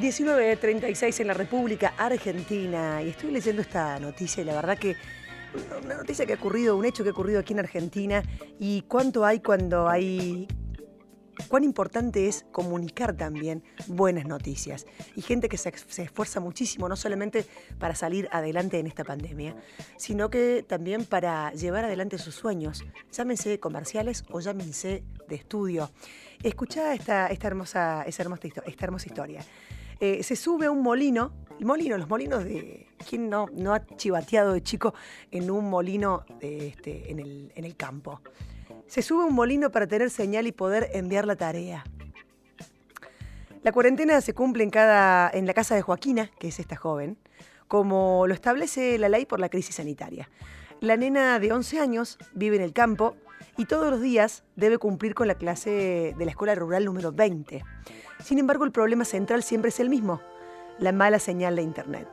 19.36 en la República Argentina y estoy leyendo esta noticia y la verdad que una noticia que ha ocurrido, un hecho que ha ocurrido aquí en Argentina y cuánto hay cuando hay cuán importante es comunicar también buenas noticias. Y gente que se, esfuerza muchísimo, no solamente para salir adelante en esta pandemia, sino que también para llevar adelante sus sueños, llámense comerciales o llámense de estudio. Escuchá esta, esta, hermosa, esta hermosa historia. Eh, se sube a un molino, el molino, los molinos de. ¿Quién no, no ha chivateado de chico en un molino este, en, el, en el campo? Se sube un molino para tener señal y poder enviar la tarea. La cuarentena se cumple en, cada, en la casa de Joaquina, que es esta joven, como lo establece la ley por la crisis sanitaria. La nena de 11 años vive en el campo y todos los días debe cumplir con la clase de la escuela rural número 20. Sin embargo, el problema central siempre es el mismo, la mala señal de Internet.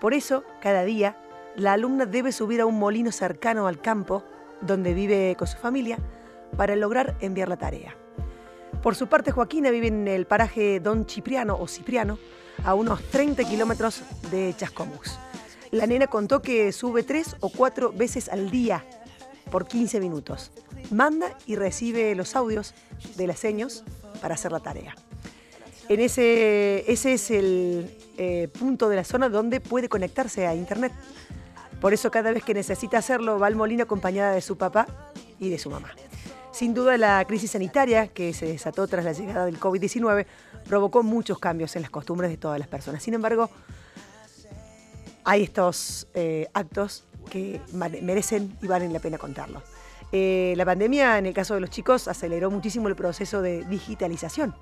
Por eso, cada día, la alumna debe subir a un molino cercano al campo donde vive con su familia, para lograr enviar la tarea. Por su parte, Joaquina vive en el paraje Don Cipriano o Cipriano, a unos 30 kilómetros de Chascomús. La nena contó que sube tres o cuatro veces al día por 15 minutos. Manda y recibe los audios de las seños para hacer la tarea. En ese, ese es el eh, punto de la zona donde puede conectarse a Internet. Por eso cada vez que necesita hacerlo va al molino acompañada de su papá y de su mamá. Sin duda la crisis sanitaria que se desató tras la llegada del COVID-19 provocó muchos cambios en las costumbres de todas las personas. Sin embargo, hay estos eh, actos que merecen y valen la pena contarlos. Eh, la pandemia, en el caso de los chicos, aceleró muchísimo el proceso de digitalización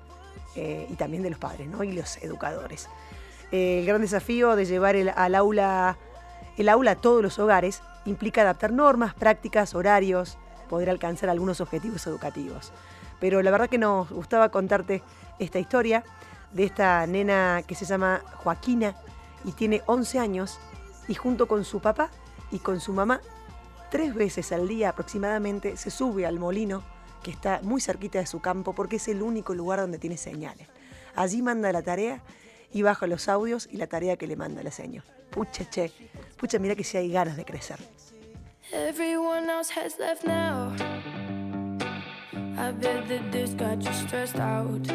eh, y también de los padres y los educadores. el gran desafío de llevar al aula el aula a todos los hogares implica adaptar normas, prácticas, horarios, poder alcanzar algunos objetivos educativos. Pero la verdad que nos gustaba contarte esta historia de esta nena que se llama Joaquina y tiene 11 años y junto con su papá y con su mamá, tres veces al día aproximadamente se sube al molino que está muy cerquita de su campo porque es el único lugar donde tiene señales. Allí manda la tarea y baja los audios y la tarea que le manda la seño. Pucha, che. Pucha, mira que si hay ganas de crecer. Everyone else has left now. I bet that this got you stressed out.